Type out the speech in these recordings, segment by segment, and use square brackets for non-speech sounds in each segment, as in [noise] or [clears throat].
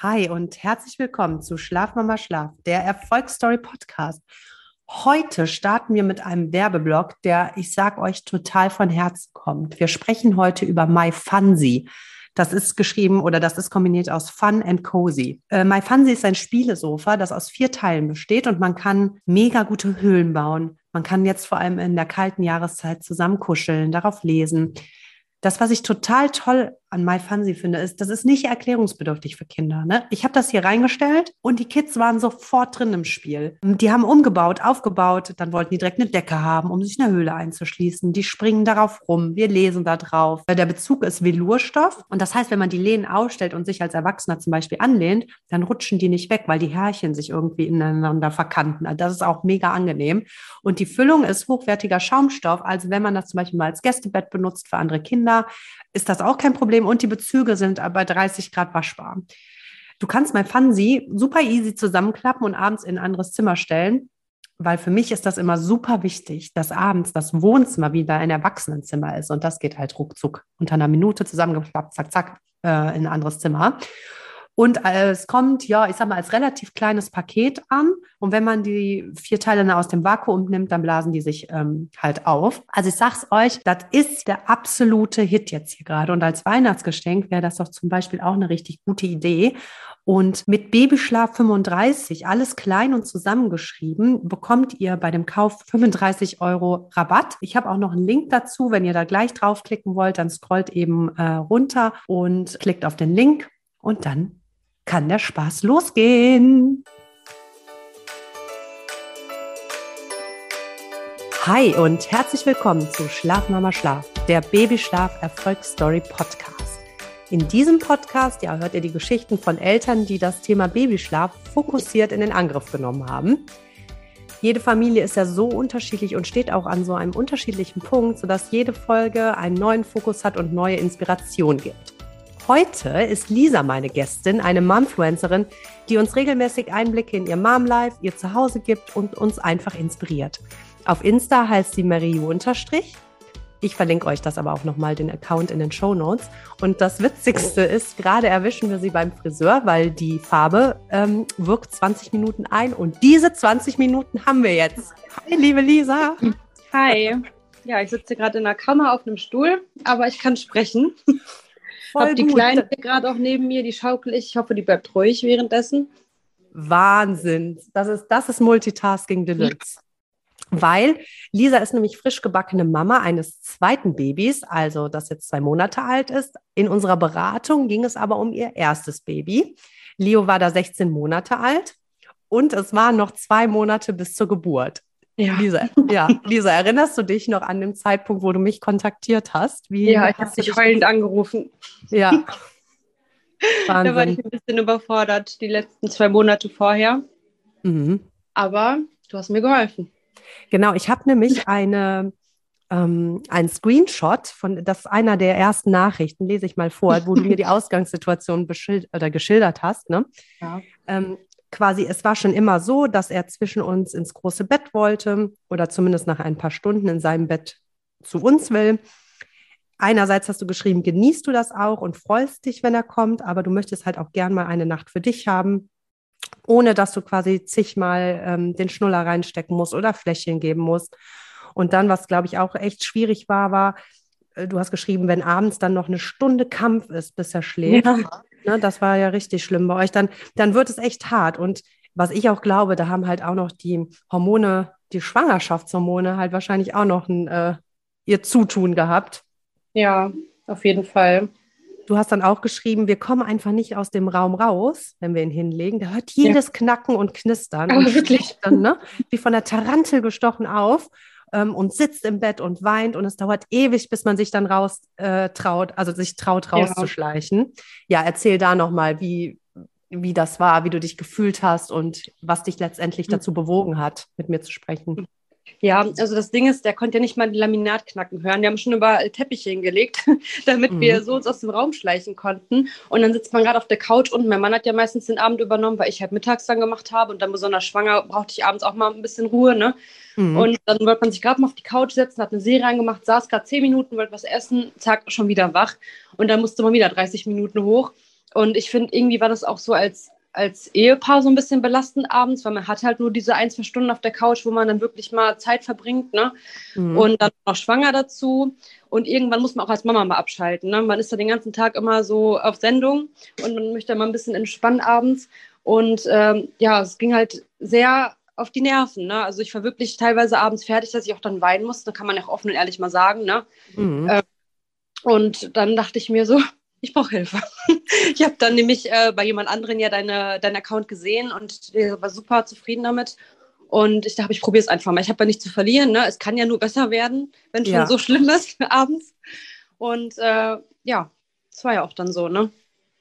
Hi und herzlich willkommen zu Schlaf Mama Schlaf, der Erfolgsstory Podcast. Heute starten wir mit einem Werbeblock, der, ich sag euch, total von Herzen kommt. Wir sprechen heute über MyFunzy. Das ist geschrieben oder das ist kombiniert aus Fun and Cozy. Äh, MyFunzy ist ein Spielesofa, das aus vier Teilen besteht und man kann mega gute Höhlen bauen. Man kann jetzt vor allem in der kalten Jahreszeit zusammen kuscheln, darauf lesen. Das, was ich total toll an MyFunzy finde, ist, das ist nicht erklärungsbedürftig für Kinder. Ne? Ich habe das hier reingestellt und die Kids waren sofort drin im Spiel. Die haben umgebaut, aufgebaut, dann wollten die direkt eine Decke haben, um sich eine Höhle einzuschließen. Die springen darauf rum, wir lesen da drauf. Der Bezug ist Velurstoff und das heißt, wenn man die Lehnen ausstellt und sich als Erwachsener zum Beispiel anlehnt, dann rutschen die nicht weg, weil die Härchen sich irgendwie ineinander verkanten. Also das ist auch mega angenehm. Und die Füllung ist hochwertiger Schaumstoff. Also wenn man das zum Beispiel mal als Gästebett benutzt für andere Kinder, ist das auch kein Problem und die Bezüge sind bei 30 Grad waschbar. Du kannst mein Fansi super easy zusammenklappen und abends in ein anderes Zimmer stellen, weil für mich ist das immer super wichtig, dass abends das Wohnzimmer wieder ein Erwachsenenzimmer ist und das geht halt ruckzuck unter einer Minute zusammengeklappt, zack, zack, äh, in ein anderes Zimmer. Und äh, es kommt, ja, ich sag mal, als relativ kleines Paket an. Und wenn man die vier Teile aus dem Vakuum nimmt, dann blasen die sich ähm, halt auf. Also ich sag's euch, das ist der absolute Hit jetzt hier gerade. Und als Weihnachtsgeschenk wäre das doch zum Beispiel auch eine richtig gute Idee. Und mit Babyschlaf 35, alles klein und zusammengeschrieben, bekommt ihr bei dem Kauf 35 Euro Rabatt. Ich habe auch noch einen Link dazu. Wenn ihr da gleich draufklicken wollt, dann scrollt eben äh, runter und klickt auf den Link und dann kann der Spaß losgehen. Hi und herzlich willkommen zu Schlaf Mama Schlaf, der Babyschlaf Erfolgsstory Podcast. In diesem Podcast ja, hört ihr die Geschichten von Eltern, die das Thema Babyschlaf fokussiert in den Angriff genommen haben. Jede Familie ist ja so unterschiedlich und steht auch an so einem unterschiedlichen Punkt, sodass jede Folge einen neuen Fokus hat und neue Inspiration gibt. Heute ist Lisa meine Gästin, eine Momfluencerin, die uns regelmäßig Einblicke in ihr Mom-Life, ihr Zuhause gibt und uns einfach inspiriert. Auf Insta heißt sie Marie unterstrich. Ich verlinke euch das aber auch nochmal, den Account in den Show Notes. Und das Witzigste ist, gerade erwischen wir sie beim Friseur, weil die Farbe ähm, wirkt 20 Minuten ein und diese 20 Minuten haben wir jetzt. Hi, liebe Lisa. Hi. Ja, ich sitze gerade in der Kammer auf einem Stuhl, aber ich kann sprechen. Voll die. Kleine gerade auch neben mir, die schaukel ich. Ich hoffe, die bleibt ruhig währenddessen. Wahnsinn. Das ist, das ist Multitasking Deluxe. Weil Lisa ist nämlich frisch gebackene Mama eines zweiten Babys, also das jetzt zwei Monate alt ist. In unserer Beratung ging es aber um ihr erstes Baby. Leo war da 16 Monate alt und es waren noch zwei Monate bis zur Geburt. Ja. Lisa, ja. Lisa, erinnerst du dich noch an den Zeitpunkt, wo du mich kontaktiert hast? Wie ja, ich habe dich heulend angerufen. Ja. [laughs] da war ich ein bisschen überfordert die letzten zwei Monate vorher. Mhm. Aber du hast mir geholfen. Genau, ich habe nämlich eine, ähm, einen Screenshot von, das ist einer der ersten Nachrichten, lese ich mal vor, wo du mir die [laughs] Ausgangssituation oder geschildert hast. Ne? Ja. Ähm, quasi, es war schon immer so, dass er zwischen uns ins große Bett wollte oder zumindest nach ein paar Stunden in seinem Bett zu uns will. Einerseits hast du geschrieben, genießt du das auch und freust dich, wenn er kommt, aber du möchtest halt auch gern mal eine Nacht für dich haben, ohne dass du quasi zigmal ähm, den Schnuller reinstecken musst oder Fläschchen geben musst. Und dann, was glaube ich auch echt schwierig war, war, äh, du hast geschrieben, wenn abends dann noch eine Stunde Kampf ist, bis er schläft. Ja. Ne, das war ja richtig schlimm bei euch. Dann, dann wird es echt hart. Und was ich auch glaube, da haben halt auch noch die Hormone, die Schwangerschaftshormone halt wahrscheinlich auch noch ein, äh, ihr Zutun gehabt. Ja, auf jeden Fall. Du hast dann auch geschrieben, wir kommen einfach nicht aus dem Raum raus, wenn wir ihn hinlegen. Da hört jedes ja. Knacken und Knistern. Aber und wirklich. Dann, ne, wie von der Tarantel gestochen auf ähm, und sitzt im Bett und weint und es dauert ewig, bis man sich dann raus äh, traut, also sich traut rauszuschleichen. Ja, ja erzähl da nochmal, wie, wie das war, wie du dich gefühlt hast und was dich letztendlich hm. dazu bewogen hat, mit mir zu sprechen. Ja, also das Ding ist, der konnte ja nicht mal die Laminatknacken hören. Wir haben schon überall Teppiche hingelegt, [laughs] damit mhm. wir so uns aus dem Raum schleichen konnten. Und dann sitzt man gerade auf der Couch und mein Mann hat ja meistens den Abend übernommen, weil ich halt mittags dann gemacht habe und dann besonders schwanger brauchte ich abends auch mal ein bisschen Ruhe. Ne? Mhm. Und dann wollte man sich gerade mal auf die Couch setzen, hat eine Serie angemacht, saß gerade zehn Minuten, wollte was essen, zack, schon wieder wach. Und dann musste man wieder 30 Minuten hoch. Und ich finde, irgendwie war das auch so als, als Ehepaar so ein bisschen belastend abends, weil man hat halt nur diese ein, zwei Stunden auf der Couch, wo man dann wirklich mal Zeit verbringt. Ne? Mhm. Und dann noch schwanger dazu. Und irgendwann muss man auch als Mama mal abschalten. Ne? Man ist da den ganzen Tag immer so auf Sendung und man möchte mal ein bisschen entspannen abends. Und ähm, ja, es ging halt sehr auf die Nerven. Ne? Also ich war wirklich teilweise abends fertig, dass ich auch dann weinen musste. Kann man ja auch offen und ehrlich mal sagen. Ne? Mhm. Ähm, und dann dachte ich mir so, ich brauche Hilfe. [laughs] ich habe dann nämlich äh, bei jemand anderen ja deine, deinen Account gesehen und war super zufrieden damit. Und ich dachte, ich probiere es einfach mal. Ich habe ja nichts zu verlieren. Ne? Es kann ja nur besser werden, wenn es ja. schon so schlimm [laughs] ist abends. Und äh, ja, es war ja auch dann so, ne?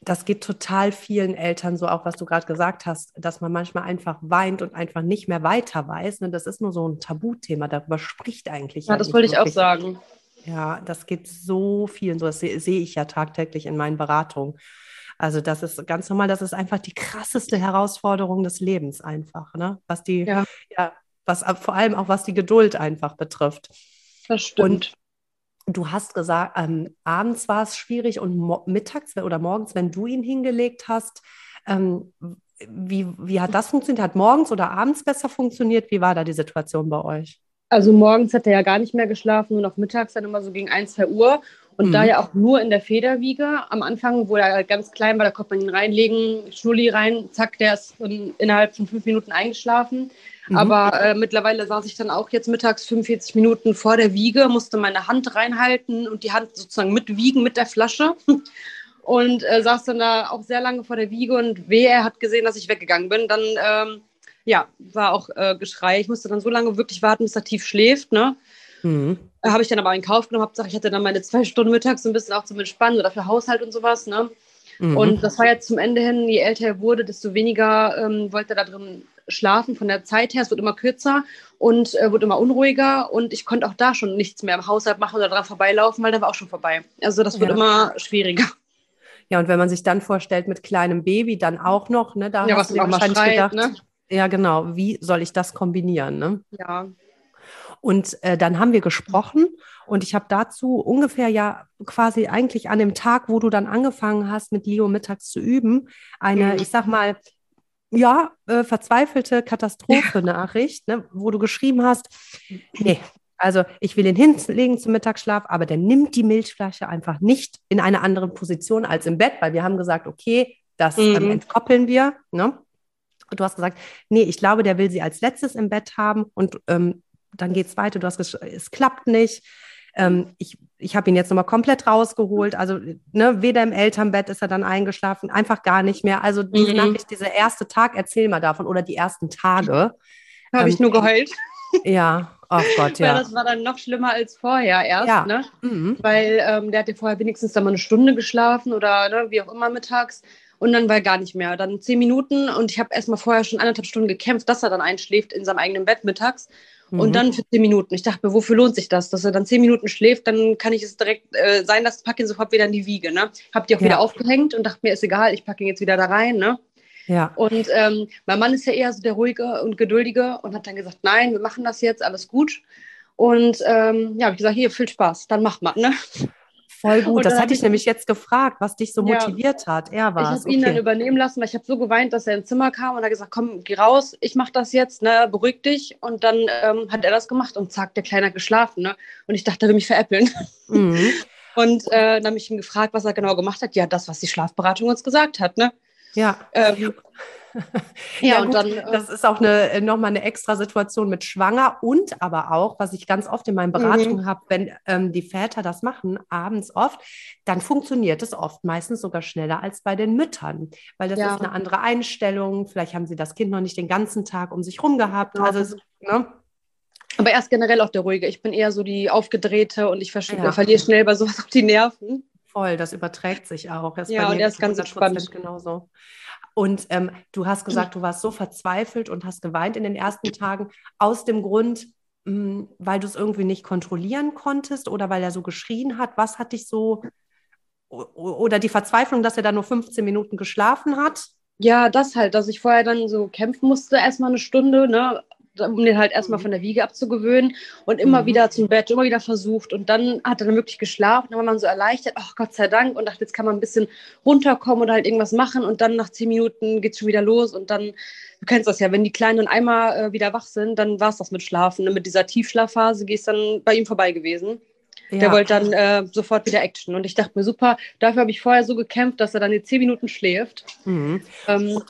Das geht total vielen Eltern so, auch was du gerade gesagt hast, dass man manchmal einfach weint und einfach nicht mehr weiter weiß. Ne? Das ist nur so ein Tabuthema, darüber spricht eigentlich. Ja, das wollte ich auch sagen. Ja, das geht so vielen so. Das sehe, ich ja tagtäglich in meinen Beratungen. Also das ist ganz normal, das ist einfach die krasseste Herausforderung des Lebens einfach, ne? Was die, ja, ja was vor allem auch was die Geduld einfach betrifft. Das stimmt. Und du hast gesagt, ähm, abends war es schwierig und mittags oder morgens, wenn du ihn hingelegt hast, ähm, wie, wie hat das funktioniert? Hat morgens oder abends besser funktioniert? Wie war da die Situation bei euch? Also morgens hat er ja gar nicht mehr geschlafen, nur noch mittags dann immer so gegen 1, 2 Uhr. Und mhm. da ja auch nur in der Federwiege. Am Anfang, wo er ganz klein war, da konnte man ihn reinlegen, Schnulli rein, zack, der ist innerhalb von fünf Minuten eingeschlafen. Mhm. Aber äh, mittlerweile saß ich dann auch jetzt mittags 45 Minuten vor der Wiege, musste meine Hand reinhalten und die Hand sozusagen mitwiegen mit der Flasche. [laughs] Und äh, saß dann da auch sehr lange vor der Wiege und weh, er hat gesehen, dass ich weggegangen bin. Dann ähm, ja, war auch äh, Geschrei. Ich musste dann so lange wirklich warten, bis er tief schläft. Ne? Mhm. Habe ich dann aber in Kauf genommen. Hauptsache, ich hatte dann meine zwei Stunden mittags so ein bisschen auch zum Entspannen oder für Haushalt und sowas. Ne? Mhm. Und das war jetzt zum Ende hin, je älter er wurde, desto weniger ähm, wollte er da drin schlafen von der Zeit her. Es wird immer kürzer und äh, wird immer unruhiger. Und ich konnte auch da schon nichts mehr im Haushalt machen oder dran vorbeilaufen, weil der war auch schon vorbei. Also das wird ja. immer schwieriger. Ja, und wenn man sich dann vorstellt, mit kleinem Baby dann auch noch, ne, da ja, hast du dir wahrscheinlich schreit, gedacht, ne? Ja, genau. Wie soll ich das kombinieren? Ne? Ja. Und äh, dann haben wir gesprochen und ich habe dazu ungefähr ja quasi eigentlich an dem Tag, wo du dann angefangen hast, mit Leo mittags zu üben, eine, mhm. ich sag mal, ja, äh, verzweifelte Katastrophe-Nachricht, [laughs] ne, wo du geschrieben hast, nee, also ich will ihn hinlegen zum Mittagsschlaf, aber der nimmt die Milchflasche einfach nicht in eine andere Position als im Bett, weil wir haben gesagt, okay, das ähm, mhm. ähm, entkoppeln wir. Ne? Du hast gesagt, nee, ich glaube, der will sie als letztes im Bett haben und ähm, dann geht es weiter. Du hast gesagt, es klappt nicht. Ähm, ich ich habe ihn jetzt nochmal komplett rausgeholt. Also ne, weder im Elternbett ist er dann eingeschlafen, einfach gar nicht mehr. Also diese mhm. Nachricht, dieser erste Tag, erzähl mal davon oder die ersten Tage. Habe ähm, ich nur geheult. Ja, oh Gott, ja. Weil das war dann noch schlimmer als vorher erst, ja. ne? Mhm. Weil ähm, der hatte vorher wenigstens dann mal eine Stunde geschlafen oder ne, wie auch immer mittags. Und dann war er gar nicht mehr. Dann zehn Minuten und ich habe erstmal vorher schon anderthalb Stunden gekämpft, dass er dann einschläft in seinem eigenen Bett mittags. Mhm. Und dann für zehn Minuten. Ich dachte mir, wofür lohnt sich das? Dass er dann zehn Minuten schläft, dann kann ich es direkt äh, sein lassen, packe ihn sofort wieder in die Wiege. Ne? Hab die auch ja. wieder aufgehängt und dachte mir, ist egal, ich packe ihn jetzt wieder da rein. Ne? Ja. Und ähm, mein Mann ist ja eher so der ruhige und geduldige und hat dann gesagt, nein, wir machen das jetzt, alles gut. Und ähm, ja, habe ich gesagt, hier, viel Spaß, dann macht man. Ne? Voll gut. Das hatte ich nämlich jetzt gefragt, was dich so motiviert ja, hat. Er war Ich habe ihn dann übernehmen lassen, weil ich habe so geweint, dass er ins Zimmer kam und er gesagt, komm, geh raus, ich mache das jetzt, ne, beruhig dich. Und dann ähm, hat er das gemacht und zack, der Kleine hat geschlafen. Ne? Und ich dachte, er will mich veräppeln. Mhm. [laughs] Und äh, dann habe ich ihn gefragt, was er genau gemacht hat. Ja, das, was die Schlafberatung uns gesagt hat. Ne? Ja. Ähm, [laughs] ja, ja, und gut, dann. Äh, das ist auch eine, äh, nochmal eine extra Situation mit Schwanger und aber auch, was ich ganz oft in meinen Beratungen mhm. habe, wenn ähm, die Väter das machen, abends oft, dann funktioniert es oft meistens sogar schneller als bei den Müttern, weil das ja. ist eine andere Einstellung. Vielleicht haben sie das Kind noch nicht den ganzen Tag um sich rum gehabt. Also, ne? Aber erst generell auch der ruhige. Ich bin eher so die aufgedrehte und ich ja. verliere schnell bei sowas [laughs] auf die Nerven. Voll, das überträgt sich auch. Das ja, und er ist ganz entspannt. Genauso. Und ähm, du hast gesagt, du warst so verzweifelt und hast geweint in den ersten Tagen aus dem Grund, mh, hm, weil du es irgendwie nicht kontrollieren konntest oder weil er so geschrien hat. Was hat dich so, oder die Verzweiflung, dass er da nur 15 Minuten geschlafen hat? Ja, das halt, dass ich vorher dann so kämpfen musste, erstmal eine Stunde, ne? Um den halt erstmal mhm. von der Wiege abzugewöhnen und immer mhm. wieder zum Bett, immer wieder versucht. Und dann hat er dann wirklich geschlafen. Dann war man so erleichtert, ach Gott sei Dank, und dachte, jetzt kann man ein bisschen runterkommen oder halt irgendwas machen. Und dann nach zehn Minuten geht es schon wieder los. Und dann, du kennst das ja, wenn die Kleinen dann einmal äh, wieder wach sind, dann war es das mit Schlafen. Und mit dieser Tiefschlafphase gehst dann bei ihm vorbei gewesen. Ja. Der wollte dann äh, sofort wieder Action. Und ich dachte mir, super, dafür habe ich vorher so gekämpft, dass er dann die zehn Minuten schläft. Mhm. Ähm,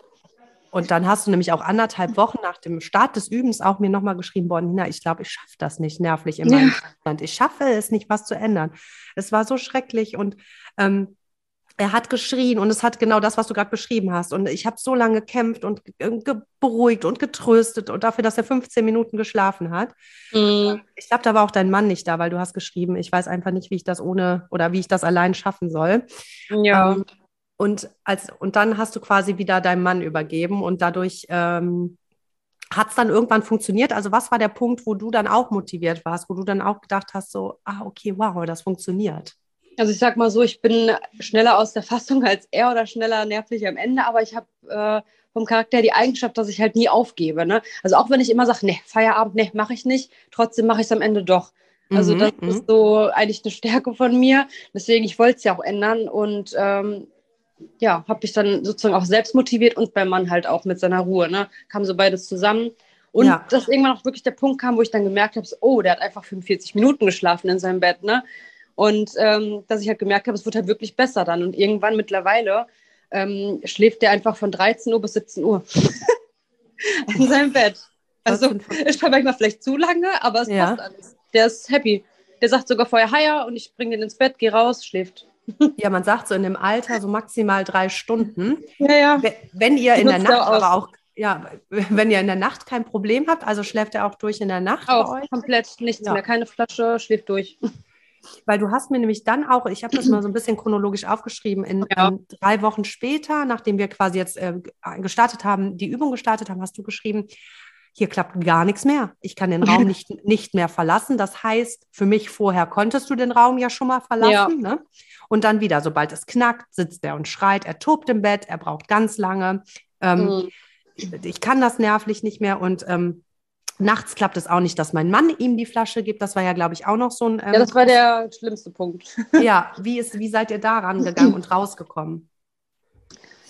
und dann hast du nämlich auch anderthalb Wochen nach dem Start des Übens auch mir nochmal geschrieben, boah, Nina, ich glaube, ich schaffe das nicht nervlich in meinem ja. Ich schaffe es nicht, was zu ändern. Es war so schrecklich und ähm, er hat geschrien und es hat genau das, was du gerade beschrieben hast. Und ich habe so lange gekämpft und beruhigt und getröstet und dafür, dass er 15 Minuten geschlafen hat. Mhm. Ich glaube, da war auch dein Mann nicht da, weil du hast geschrieben, ich weiß einfach nicht, wie ich das ohne oder wie ich das allein schaffen soll. Ja. Ähm, und, als, und dann hast du quasi wieder deinem Mann übergeben und dadurch ähm, hat es dann irgendwann funktioniert? Also was war der Punkt, wo du dann auch motiviert warst, wo du dann auch gedacht hast, so, ah, okay, wow, das funktioniert? Also ich sag mal so, ich bin schneller aus der Fassung als er oder schneller nervlich am Ende, aber ich habe äh, vom Charakter die Eigenschaft, dass ich halt nie aufgebe. Ne? Also auch wenn ich immer sage, ne, Feierabend, ne, mache ich nicht, trotzdem mache ich es am Ende doch. Also mhm, das ist mhm. so eigentlich eine Stärke von mir. Deswegen, ich wollte es ja auch ändern und ähm, ja, habe ich dann sozusagen auch selbst motiviert und beim Mann halt auch mit seiner Ruhe. Ne? Kam so beides zusammen. Und ja. dass irgendwann auch wirklich der Punkt kam, wo ich dann gemerkt habe, oh, der hat einfach 45 Minuten geschlafen in seinem Bett. Ne? Und ähm, dass ich halt gemerkt habe, es wird halt wirklich besser dann. Und irgendwann mittlerweile ähm, schläft der einfach von 13 Uhr bis 17 Uhr [laughs] in seinem Bett. Also ich war manchmal vielleicht zu lange, aber es ja. passt alles. Der ist happy. Der sagt sogar vorher Heier und ich bringe den ins Bett, geh raus, schläft. Ja, man sagt so in dem Alter so maximal drei Stunden. Ja, ja. Wenn ihr in der Nacht aber auch, ja, wenn ihr in der Nacht kein Problem habt, also schläft er auch durch in der Nacht auch, bei euch? komplett nichts ja. mehr, keine Flasche, schläft durch. Weil du hast mir nämlich dann auch, ich habe das mal so ein bisschen chronologisch aufgeschrieben, in ja. ähm, drei Wochen später, nachdem wir quasi jetzt äh, gestartet haben, die Übung gestartet haben, hast du geschrieben, hier klappt gar nichts mehr. Ich kann den Raum [laughs] nicht, nicht mehr verlassen. Das heißt, für mich vorher konntest du den Raum ja schon mal verlassen. Ja. Ne? Und dann wieder, sobald es knackt, sitzt er und schreit, er tobt im Bett, er braucht ganz lange. Ähm, mhm. Ich kann das nervlich nicht mehr und ähm, nachts klappt es auch nicht, dass mein Mann ihm die Flasche gibt. Das war ja, glaube ich, auch noch so ein. Ähm, ja, das war der schlimmste Punkt. ja, wie, ist, wie seid ihr da rangegangen [clears throat] und rausgekommen?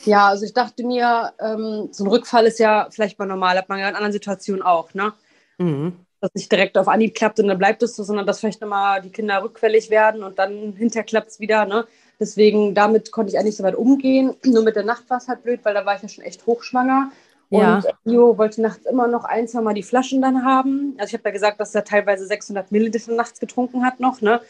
Ja, also ich dachte mir, ähm, so ein Rückfall ist ja vielleicht mal normal, hat man ja in anderen Situationen auch, ne? Mhm das nicht direkt auf Anhieb klappt und dann bleibt es so, sondern dass vielleicht nochmal die Kinder rückfällig werden und dann hinterher klappt es wieder. Ne? Deswegen, damit konnte ich eigentlich so weit umgehen. [clears throat] Nur mit der Nacht war es halt blöd, weil da war ich ja schon echt hochschwanger. Ja. Und Leo wollte nachts immer noch ein, zwei Mal die Flaschen dann haben. Also ich habe ja gesagt, dass er teilweise 600 Milliliter nachts getrunken hat noch. Ne?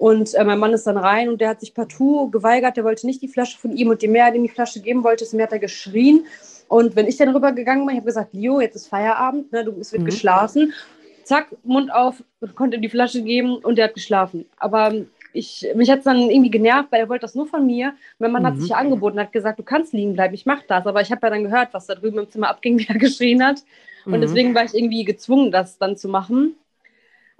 Und äh, mein Mann ist dann rein und der hat sich partout geweigert. Der wollte nicht die Flasche von ihm und je mehr er ihm die Flasche geben wollte, desto mehr hat er geschrien. Und wenn ich dann rübergegangen bin, ich habe gesagt, Leo, jetzt ist Feierabend, ne, du, es wird mhm. geschlafen zack, Mund auf, konnte ihm die Flasche geben und er hat geschlafen. Aber ich, mich hat es dann irgendwie genervt, weil er wollte das nur von mir. Mein Mann mhm. hat sich ja angeboten, hat gesagt, du kannst liegen bleiben, ich mache das. Aber ich habe ja dann gehört, was da drüben im Zimmer abging, wie er [laughs] geschrien hat. Und mhm. deswegen war ich irgendwie gezwungen, das dann zu machen.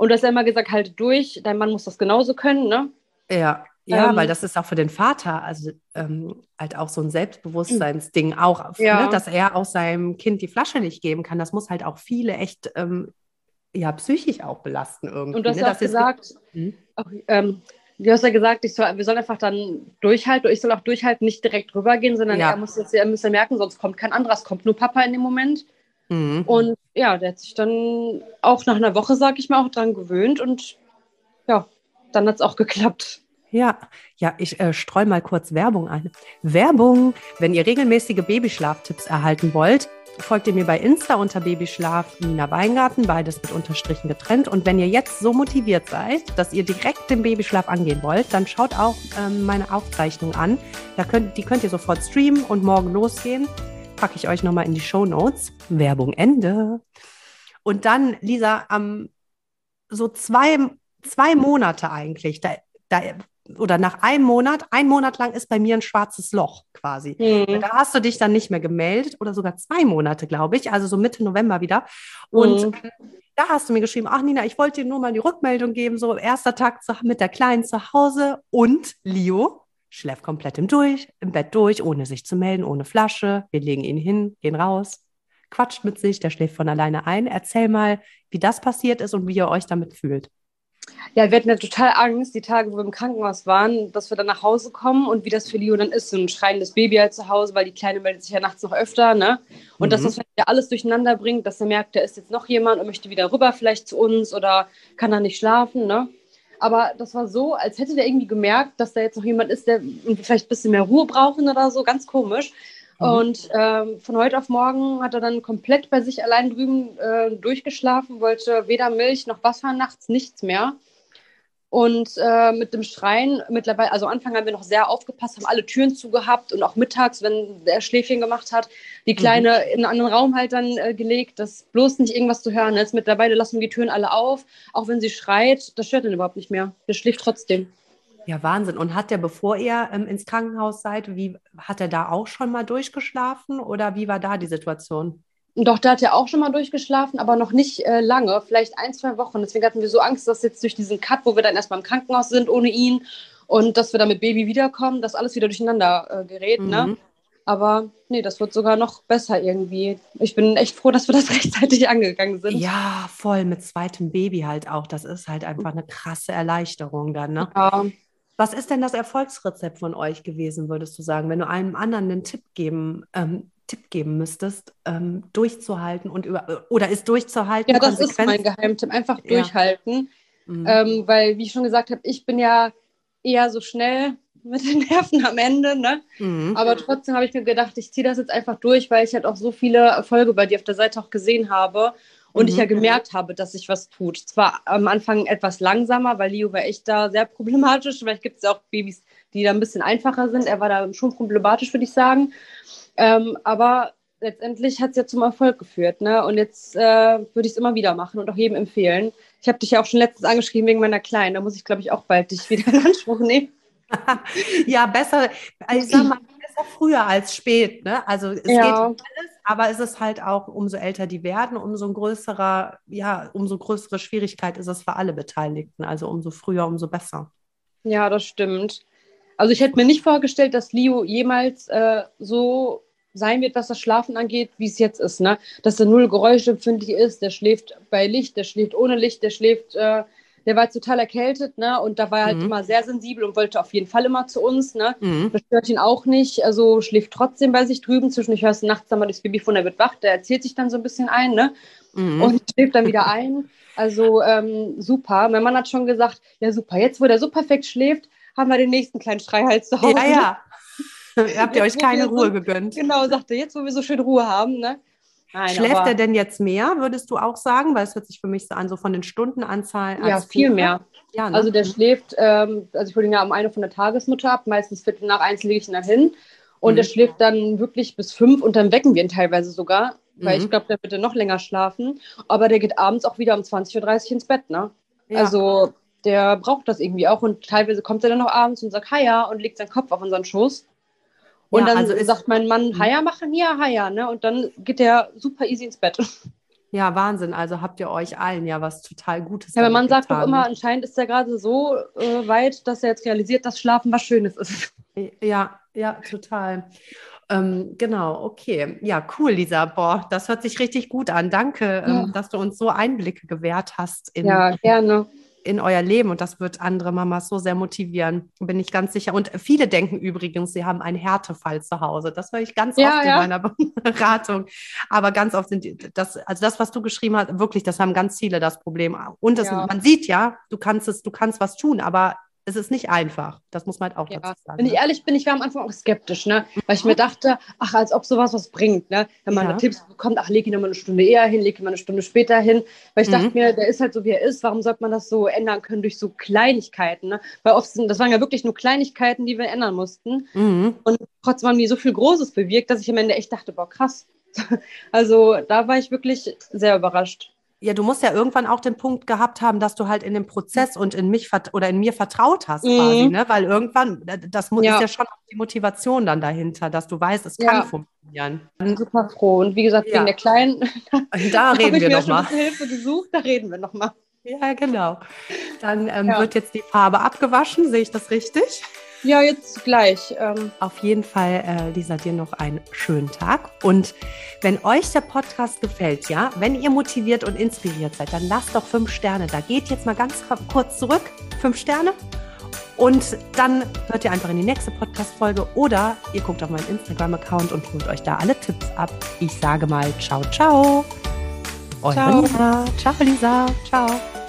Und du hast ja immer gesagt, halt durch, dein Mann muss das genauso können, ne? Ja, ja, ähm, weil das ist auch für den Vater, also ähm, halt auch so ein Selbstbewusstseinsding, auch, ja. ne, dass er auch seinem Kind die Flasche nicht geben kann. Das muss halt auch viele echt ähm, ja psychisch auch belasten irgendwie. Und du hast ne? ja auch gesagt, hm? auch, ähm, du hast ja gesagt, ich soll, wir sollen einfach dann durchhalten, ich soll auch durchhalten, nicht direkt rübergehen, sondern ja. er muss das ja müssen merken, sonst kommt kein anderer, es kommt nur Papa in dem Moment. Mhm. Und ja, der hat sich dann auch nach einer Woche, sag ich mal, auch dran gewöhnt und ja, dann hat es auch geklappt. Ja, ja, ich äh, streue mal kurz Werbung ein. Werbung, wenn ihr regelmäßige Babyschlaftipps erhalten wollt, folgt ihr mir bei Insta unter Babyschlaf Nina Weingarten, beides mit Unterstrichen getrennt. Und wenn ihr jetzt so motiviert seid, dass ihr direkt den Babyschlaf angehen wollt, dann schaut auch ähm, meine Aufzeichnung an. Da könnt, die könnt ihr sofort streamen und morgen losgehen. Packe ich euch nochmal in die Show Notes. Werbung Ende. Und dann, Lisa, am so zwei, zwei Monate eigentlich, da, da oder nach einem Monat, ein Monat lang ist bei mir ein schwarzes Loch quasi. Mhm. Da hast du dich dann nicht mehr gemeldet oder sogar zwei Monate, glaube ich, also so Mitte November wieder. Und mhm. da hast du mir geschrieben, ach Nina, ich wollte dir nur mal die Rückmeldung geben, so erster Tag zu, mit der Kleinen zu Hause und Leo schläft komplett im, durch, im Bett durch, ohne sich zu melden, ohne Flasche. Wir legen ihn hin, gehen raus. quatscht mit sich, der schläft von alleine ein. Erzähl mal, wie das passiert ist und wie ihr euch damit fühlt. Ja, wir hatten ja total Angst, die Tage, wo wir im Krankenhaus waren, dass wir dann nach Hause kommen und wie das für Leo dann ist, so ein schreiendes Baby halt zu Hause, weil die Kleine meldet sich ja nachts noch öfter, ne? Und mhm. dass das ja alles durcheinander bringt, dass er merkt, da ist jetzt noch jemand und möchte wieder rüber vielleicht zu uns oder kann da nicht schlafen, ne? Aber das war so, als hätte der irgendwie gemerkt, dass da jetzt noch jemand ist, der vielleicht ein bisschen mehr Ruhe braucht oder so, ganz komisch. Mhm. Und ähm, von heute auf morgen hat er dann komplett bei sich allein drüben äh, durchgeschlafen, wollte weder Milch noch Wasser nachts, nichts mehr. Und äh, mit dem Schreien mittlerweile, also am Anfang haben wir noch sehr aufgepasst, haben alle Türen zugehabt und auch mittags, wenn der Schläfchen gemacht hat, die Kleine mhm. in einen anderen Raum halt dann äh, gelegt, dass bloß nicht irgendwas zu hören ist. Mittlerweile lassen wir die Türen alle auf, auch wenn sie schreit, das stört ihn überhaupt nicht mehr. Der schläft trotzdem. Ja, Wahnsinn. Und hat der, bevor ihr ähm, ins Krankenhaus seid, wie hat er da auch schon mal durchgeschlafen oder wie war da die Situation? Doch, da hat er auch schon mal durchgeschlafen, aber noch nicht äh, lange, vielleicht ein, zwei Wochen. Deswegen hatten wir so Angst, dass jetzt durch diesen Cut, wo wir dann erstmal im Krankenhaus sind ohne ihn und dass wir dann mit Baby wiederkommen, dass alles wieder durcheinander äh, gerät. Ne? Mhm. Ne? Aber nee, das wird sogar noch besser irgendwie. Ich bin echt froh, dass wir das [laughs] rechtzeitig angegangen sind. Ja, voll mit zweitem Baby halt auch. Das ist halt einfach eine krasse Erleichterung dann. Ne? Ja. Was ist denn das Erfolgsrezept von euch gewesen, würdest du sagen, wenn du einem anderen einen Tipp geben ähm, Tipp geben müsstest, ähm, durchzuhalten und über oder ist durchzuhalten? Ja, das ist mein Geheimtipp. Einfach durchhalten. Ja. Mhm. Ähm, weil, wie ich schon gesagt habe, ich bin ja eher so schnell [laughs] mit den Nerven am Ende, ne? Mhm. Aber trotzdem habe ich mir gedacht, ich ziehe das jetzt einfach durch, weil ich halt auch so viele Erfolge bei dir auf der Seite auch gesehen habe und mhm. ich ja gemerkt habe, dass sich was tut. Zwar am Anfang etwas langsamer, weil Leo war echt da sehr problematisch. Vielleicht gibt es ja auch Babys, die da ein bisschen einfacher sind. Er war da schon problematisch, würde ich sagen. Ähm, aber letztendlich hat es ja zum Erfolg geführt. Ne? Und jetzt äh, würde ich es immer wieder machen und auch jedem empfehlen. Ich habe dich ja auch schon letztens angeschrieben wegen meiner Kleinen. Da muss ich, glaube ich, auch bald dich wieder in Anspruch nehmen. [laughs] ja, besser, ich sag mal, besser früher als spät. Ne? Also es ja. geht um alles, aber es ist halt auch, umso älter die werden, umso größerer, ja, umso größere Schwierigkeit ist es für alle Beteiligten. Also umso früher, umso besser. Ja, das stimmt. Also ich hätte mir nicht vorgestellt, dass Leo jemals äh, so sein wird, was das Schlafen angeht, wie es jetzt ist. Ne? Dass er null geräuschempfindlich ist, der schläft bei Licht, der schläft ohne Licht, der schläft, äh, der war total erkältet, ne? Und da war er halt mhm. immer sehr sensibel und wollte auf jeden Fall immer zu uns, ne? Mhm. Das stört ihn auch nicht, also schläft trotzdem bei sich drüben. Zwischendurch hörst du nachts dann mal das Baby von, der wird wach, der erzählt sich dann so ein bisschen ein, ne? Mhm. Und schläft dann wieder [laughs] ein. Also ähm, super. Mein Mann hat schon gesagt, ja super, jetzt wo der so perfekt schläft, haben wir den nächsten kleinen Schreihals zu Hause. Ja, ja. Habt ihr euch keine Ruhe so, gegönnt? Genau, sagte jetzt, wo wir so schön Ruhe haben. Ne? Nein, Schläft er denn jetzt mehr, würdest du auch sagen? Weil es hört sich für mich so an, so von den Stundenanzahlen. Ja, viel mehr. Ja, ne? Also der schläft, ähm, also ich hole ihn ja um eine von der Tagesmutter ab, meistens viertel nach eins lege ich ihn dann hin. Und mhm. der schläft dann wirklich bis fünf und dann wecken wir ihn teilweise sogar, weil mhm. ich glaube, der würde noch länger schlafen. Aber der geht abends auch wieder um 20.30 Uhr ins Bett, ne? Ja. Also der braucht das irgendwie auch und teilweise kommt er dann noch abends und sagt Haja und legt seinen Kopf auf unseren Schoß. Und ja, dann also sagt mein Mann, Haja machen, ja, Haja, ne? Und dann geht der super easy ins Bett. Ja, Wahnsinn. Also habt ihr euch allen ja was total Gutes. Ja, aber man sagt doch immer, anscheinend ist er gerade so äh, weit, dass er jetzt realisiert, dass Schlafen was Schönes ist. Ja, ja, total. Ähm, genau, okay. Ja, cool, Lisa. Boah, das hört sich richtig gut an. Danke, ja. ähm, dass du uns so Einblicke gewährt hast in, ja, gerne in euer Leben und das wird andere Mamas so sehr motivieren, bin ich ganz sicher. Und viele denken übrigens, sie haben einen Härtefall zu Hause. Das höre ich ganz ja, oft ja. in meiner [laughs] Beratung. Aber ganz oft sind das, also das, was du geschrieben hast, wirklich, das haben ganz viele das Problem. Und das, ja. man sieht ja, du kannst es, du kannst was tun, aber es ist nicht einfach. Das muss man halt auch ja. dazu sagen. Wenn ich ne? ehrlich bin, ich war am Anfang auch skeptisch, ne? weil ich mir dachte, ach, als ob sowas was bringt. Ne? Wenn man ja. Tipps bekommt, ach, leg ihn nochmal eine Stunde eher hin, leg ihn mal eine Stunde später hin. Weil ich mhm. dachte mir, der ist halt so, wie er ist. Warum sollte man das so ändern können durch so Kleinigkeiten? Ne? Weil oft sind, das waren ja wirklich nur Kleinigkeiten, die wir ändern mussten. Mhm. Und trotzdem haben die so viel Großes bewirkt, dass ich am Ende echt dachte, boah, krass. [laughs] also da war ich wirklich sehr überrascht ja, du musst ja irgendwann auch den Punkt gehabt haben, dass du halt in dem Prozess und in mich oder in mir vertraut hast, mhm. quasi, ne? Weil irgendwann, das ja. ist ja schon die Motivation dann dahinter, dass du weißt, es kann ja. funktionieren. Ich bin super froh. Und wie gesagt, ja. wegen der Kleinen, [laughs] da reden wir [laughs] nochmal. Hilfe gesucht, da reden wir nochmal. Ja, genau. Dann ähm, wird jetzt die Farbe abgewaschen, sehe ich das richtig? Ja, jetzt gleich. Ähm. Auf jeden Fall, äh, Lisa, dir noch einen schönen Tag. Und wenn euch der Podcast gefällt, ja, wenn ihr motiviert und inspiriert seid, dann lasst doch fünf Sterne. Da geht jetzt mal ganz kurz zurück. Fünf Sterne. Und dann hört ihr einfach in die nächste Podcast-Folge oder ihr guckt auf meinen Instagram-Account und holt euch da alle Tipps ab. Ich sage mal ciao, ciao. Eure ciao. Lisa. Ciao, Lisa. Ciao.